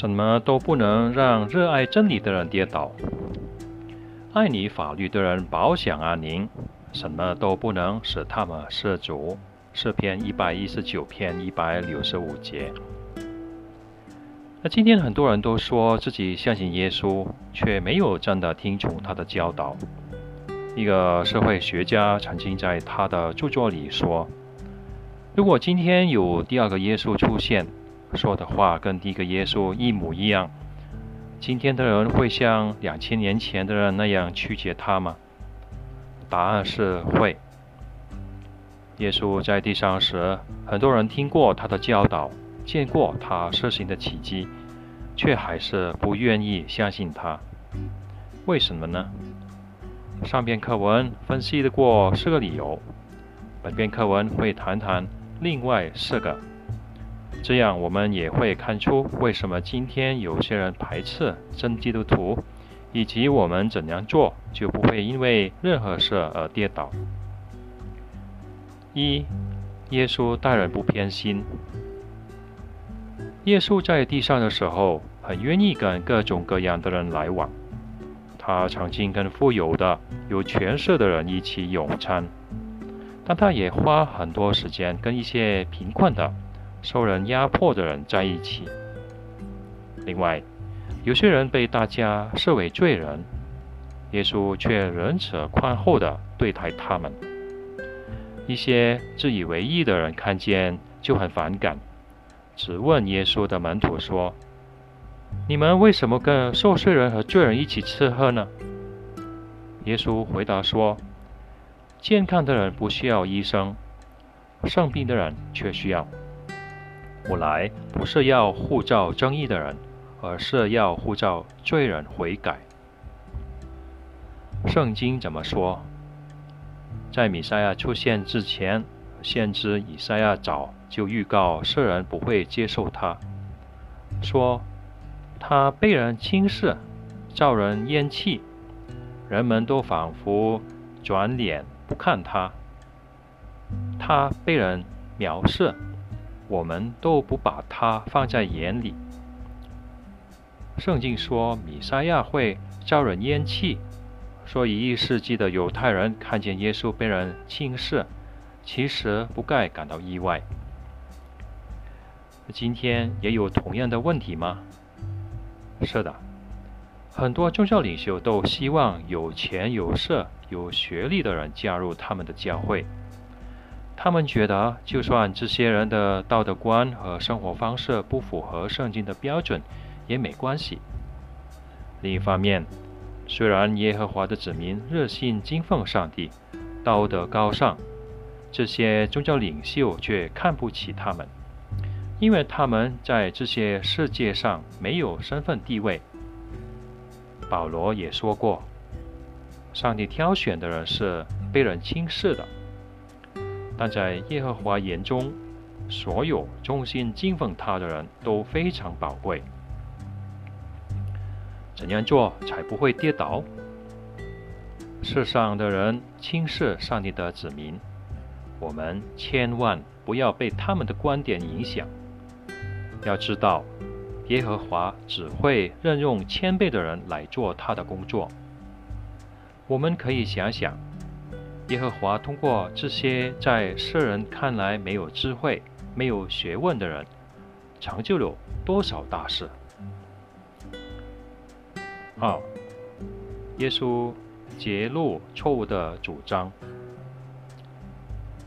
什么都不能让热爱真理的人跌倒。爱你法律的人保享安宁，什么都不能使他们失足。诗篇一百一十九篇一百六十五节。那今天很多人都说自己相信耶稣，却没有真的听从他的教导。一个社会学家曾经在他的著作里说：“如果今天有第二个耶稣出现，说的话跟第一个耶稣一模一样。”今天的人会像两千年前的人那样曲解他吗？答案是会。耶稣在地上时，很多人听过他的教导，见过他施行的奇迹，却还是不愿意相信他。为什么呢？上篇课文分析的过四个理由，本篇课文会谈谈另外四个。这样，我们也会看出为什么今天有些人排斥真基督徒，以及我们怎样做就不会因为任何事而跌倒。一，耶稣待人不偏心。耶稣在地上的时候，很愿意跟各种各样的人来往。他曾经跟富有的、有权势的人一起用餐，但他也花很多时间跟一些贫困的。受人压迫的人在一起。另外，有些人被大家视为罪人，耶稣却仁慈宽厚地对待他们。一些自以为意的人看见就很反感，只问耶稣的门徒说：“你们为什么跟受罪人和罪人一起吃喝呢？”耶稣回答说：“健康的人不需要医生，生病的人却需要。”我来不是要护照争议的人，而是要护照罪人悔改。圣经怎么说？在米赛亚出现之前，先知以赛亚早就预告世人不会接受他，说他被人轻视，遭人厌弃，人们都仿佛转脸不看他，他被人藐视。我们都不把他放在眼里。圣经说米沙亚会招人厌弃，所以一世纪的犹太人看见耶稣被人轻视，其实不该感到意外。今天也有同样的问题吗？是的，很多宗教领袖都希望有钱有势、有学历的人加入他们的教会。他们觉得，就算这些人的道德观和生活方式不符合圣经的标准，也没关系。另一方面，虽然耶和华的子民热心敬奉上帝，道德高尚，这些宗教领袖却看不起他们，因为他们在这些世界上没有身份地位。保罗也说过，上帝挑选的人是被人轻视的。但在耶和华眼中，所有忠心敬奉他的人都非常宝贵。怎样做才不会跌倒？世上的人轻视上帝的子民，我们千万不要被他们的观点影响。要知道，耶和华只会任用谦卑的人来做他的工作。我们可以想想。耶和华通过这些在世人看来没有智慧、没有学问的人，成就了多少大事？二，耶稣揭露错误的主张。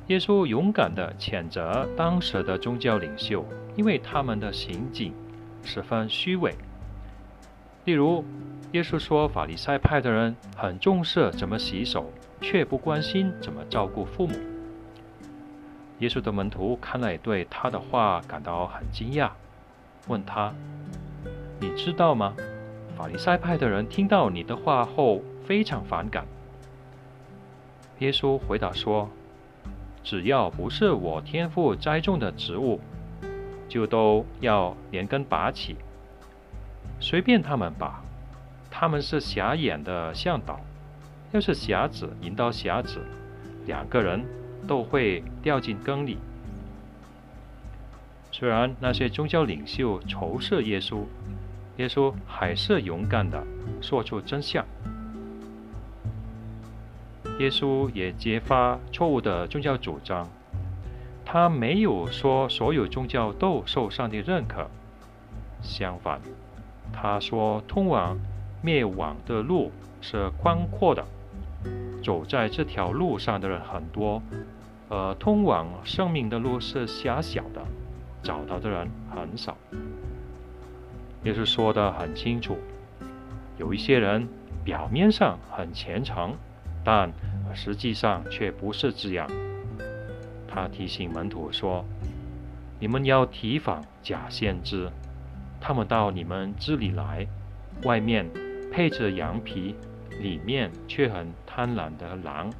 耶稣勇敢地谴责当时的宗教领袖，因为他们的行径十分虚伪。例如，耶稣说法利赛派的人很重视怎么洗手。却不关心怎么照顾父母。耶稣的门徒看来对他的话感到很惊讶，问他：“你知道吗？法利赛派的人听到你的话后非常反感。”耶稣回答说：“只要不是我天父栽种的植物，就都要连根拔起，随便他们吧。他们是瞎眼的向导。”要是瞎子引导瞎子，两个人都会掉进坑里。虽然那些宗教领袖仇视耶稣，耶稣还是勇敢的说出真相。耶稣也揭发错误的宗教主张，他没有说所有宗教都受上帝认可，相反，他说通往灭亡的路是宽阔的，走在这条路上的人很多，而通往生命的路是狭小的，找到的人很少。耶稣说的很清楚，有一些人表面上很虔诚。但实际上却不是这样。他提醒门徒说：“你们要提防假先知，他们到你们这里来，外面配着羊皮，里面却很贪婪的狼。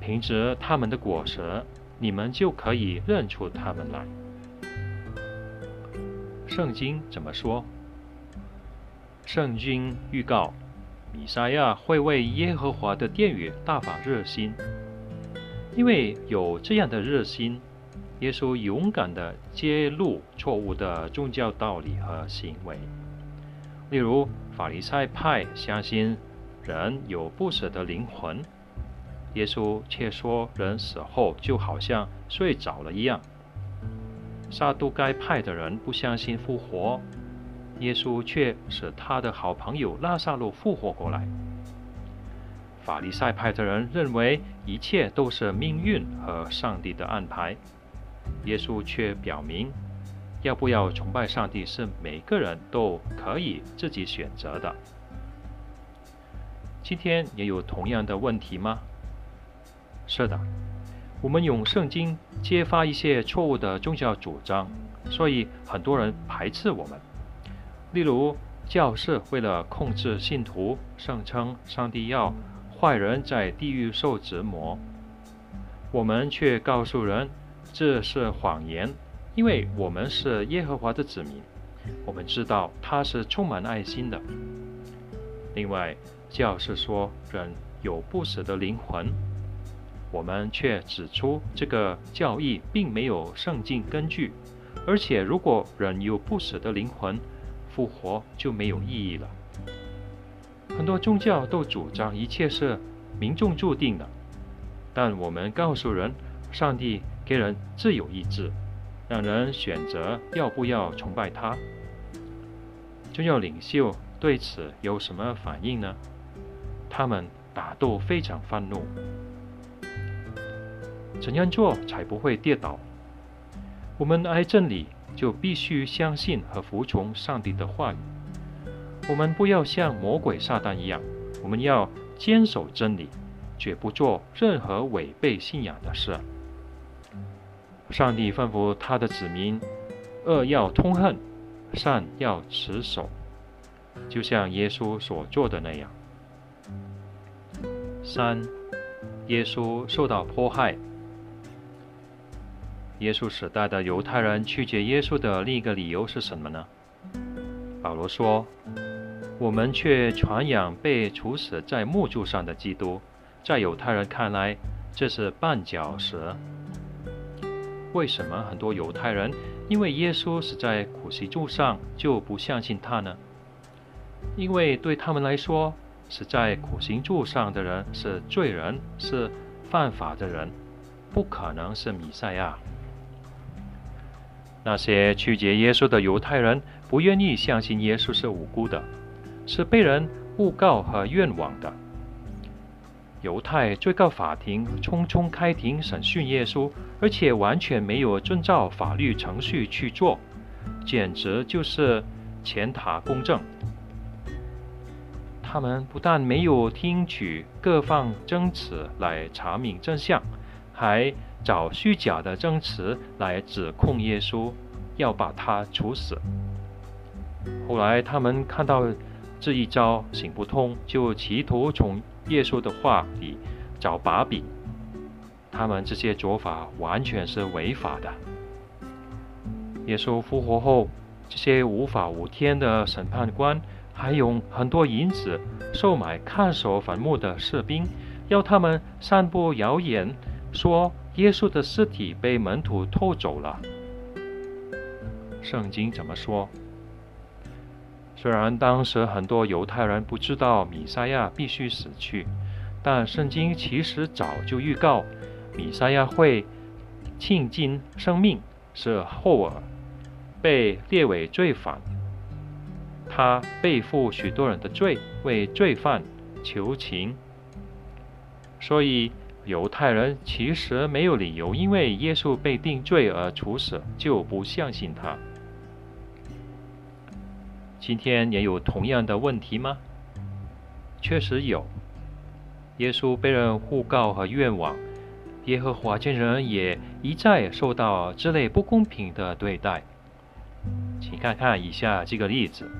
凭着他们的果实，你们就可以认出他们来。”圣经怎么说？圣经预告。米沙亚会为耶和华的殿宇大发热心，因为有这样的热心，耶稣勇敢地揭露错误的宗教道理和行为。例如，法利赛派相信人有不死的灵魂，耶稣却说人死后就好像睡着了一样。撒都该派的人不相信复活。耶稣却使他的好朋友拉萨路复活过来。法利赛派的人认为一切都是命运和上帝的安排，耶稣却表明，要不要崇拜上帝是每个人都可以自己选择的。今天也有同样的问题吗？是的，我们用圣经揭发一些错误的宗教主张，所以很多人排斥我们。例如，教士为了控制信徒，声称上帝要坏人在地狱受折磨。我们却告诉人这是谎言，因为我们是耶和华的子民，我们知道他是充满爱心的。另外，教士说人有不死的灵魂，我们却指出这个教义并没有圣经根据，而且如果人有不死的灵魂，复活就没有意义了。很多宗教都主张一切是命中注定的，但我们告诉人，上帝给人自由意志，让人选择要不要崇拜他。宗教领袖对此有什么反应呢？他们打斗非常愤怒。怎样做才不会跌倒？我们来真理。就必须相信和服从上帝的话语。我们不要像魔鬼撒旦一样，我们要坚守真理，绝不做任何违背信仰的事。上帝吩咐他的子民：恶要痛恨，善要持守，就像耶稣所做的那样。三，耶稣受到迫害。耶稣时代的犹太人拒绝耶稣的另一个理由是什么呢？保罗说：“我们却传扬被处死在木柱上的基督，在犹太人看来这是绊脚石。为什么很多犹太人因为耶稣死在苦石柱上就不相信他呢？因为对他们来说，死在苦行柱上的人是罪人，是犯法的人，不可能是弥赛亚。”那些拒绝耶稣的犹太人不愿意相信耶稣是无辜的，是被人诬告和冤枉的。犹太最高法庭匆匆开庭审讯耶稣，而且完全没有遵照法律程序去做，简直就是前塔公正。他们不但没有听取各方证词来查明真相，还。找虚假的证词来指控耶稣，要把他处死。后来他们看到这一招行不通，就企图从耶稣的话里找把柄。他们这些做法完全是违法的。耶稣复活后，这些无法无天的审判官还用很多银子收买看守坟墓的士兵，要他们散布谣言，说。耶稣的尸体被门徒偷走了。圣经怎么说？虽然当时很多犹太人不知道米赛亚必须死去，但圣经其实早就预告米赛亚会倾尽生命，是后尔被列为罪犯。他背负许多人的罪，为罪犯求情。所以犹太人其实没有理由因为耶稣被定罪而处死就不相信他。今天也有同样的问题吗？确实有。耶稣被人诬告和冤枉，耶和华见人也一再受到这类不公平的对待。请看看以下这个例子：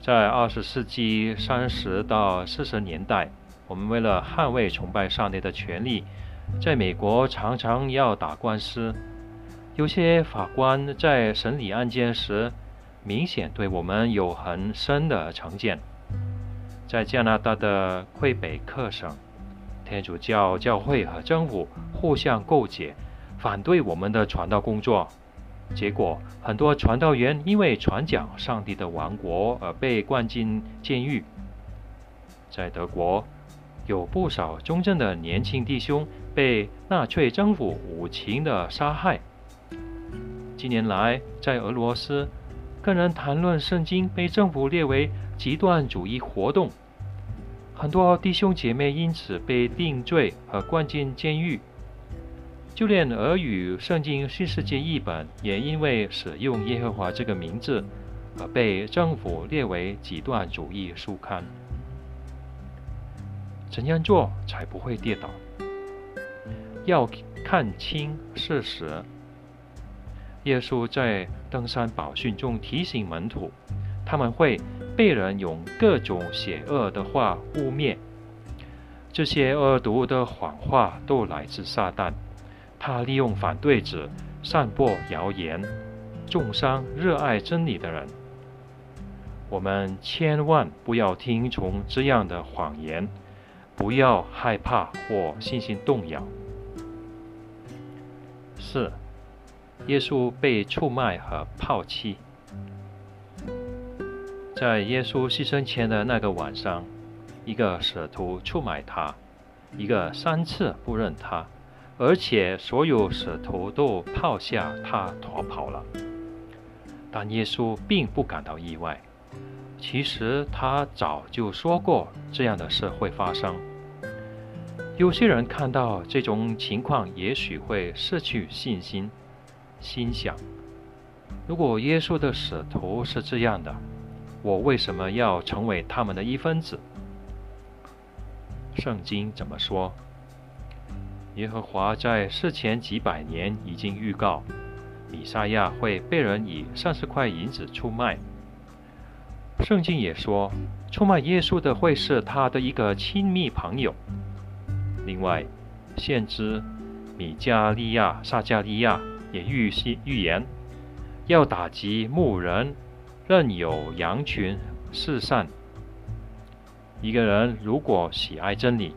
在二十世纪三十到四十年代，我们为了捍卫崇拜上帝的权利，在美国常常要打官司。有些法官在审理案件时，明显对我们有很深的成见。在加拿大的魁北克省，天主教教会和政府互相勾结，反对我们的传道工作。结果，很多传道员因为传讲上帝的王国而被关进监狱。在德国，有不少忠正的年轻弟兄被纳粹政府无情的杀害。近年来，在俄罗斯。跟人谈论圣经被政府列为极端主义活动，很多弟兄姐妹因此被定罪和关进监狱。就连俄语圣经新世界译本也因为使用耶和华这个名字而被政府列为极端主义书刊。怎样做才不会跌倒？要看清事实。耶稣在登山宝训中提醒门徒，他们会被人用各种邪恶的话污蔑。这些恶毒的谎话都来自撒旦，他利用反对者散播谣言，重伤热爱真理的人。我们千万不要听从这样的谎言，不要害怕或信心动摇。四。耶稣被出卖和抛弃，在耶稣牺牲前的那个晚上，一个使徒出卖他，一个三次不认他，而且所有使徒都抛下他逃跑了。但耶稣并不感到意外，其实他早就说过这样的事会发生。有些人看到这种情况，也许会失去信心。心想：如果耶稣的使徒是这样的，我为什么要成为他们的一分子？圣经怎么说？耶和华在事前几百年已经预告，米撒亚会被人以三十块银子出卖。圣经也说，出卖耶稣的会是他的一个亲密朋友。另外，先知米加利亚、撒加利亚。也预先预言，要打击牧人，任有羊群四散。一个人如果喜爱真理，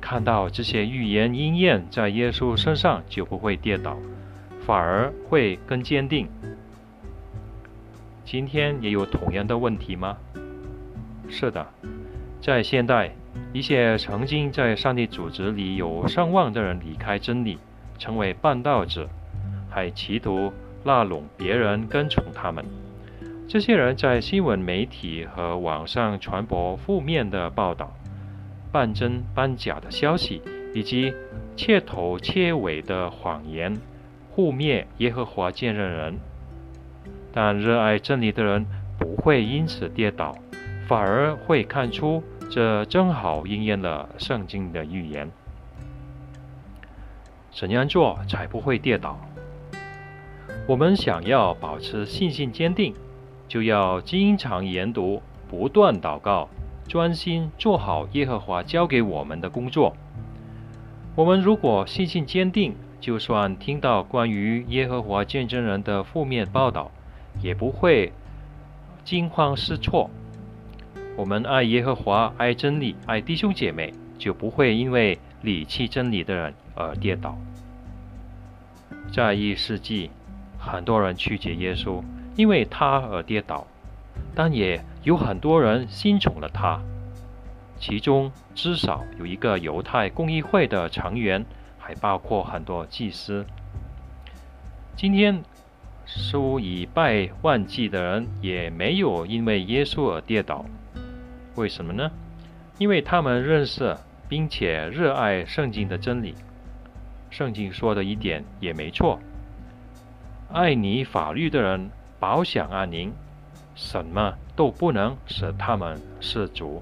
看到这些预言应验在耶稣身上，就不会跌倒，反而会更坚定。今天也有同样的问题吗？是的，在现代，一些曾经在上帝组织里有声望的人离开真理，成为半道者。还企图拉拢别人跟从他们。这些人在新闻媒体和网上传播负面的报道、半真半假的消息，以及切头切尾的谎言，污蔑耶和华见证人。但热爱真理的人不会因此跌倒，反而会看出这正好应验了圣经的预言。怎样做才不会跌倒？我们想要保持信心坚定，就要经常研读、不断祷告、专心做好耶和华交给我们的工作。我们如果信心坚定，就算听到关于耶和华见证人的负面报道，也不会惊慌失措。我们爱耶和华、爱真理、爱弟兄姐妹，就不会因为离弃真理的人而跌倒。在一世纪。很多人曲解耶稣，因为他而跌倒，但也有很多人信从了他。其中至少有一个犹太公议会的成员，还包括很多祭司。今天数以百万计的人也没有因为耶稣而跌倒，为什么呢？因为他们认识并且热爱圣经的真理。圣经说的一点也没错：爱你法律的人保享安宁，什么都不能使他们失足。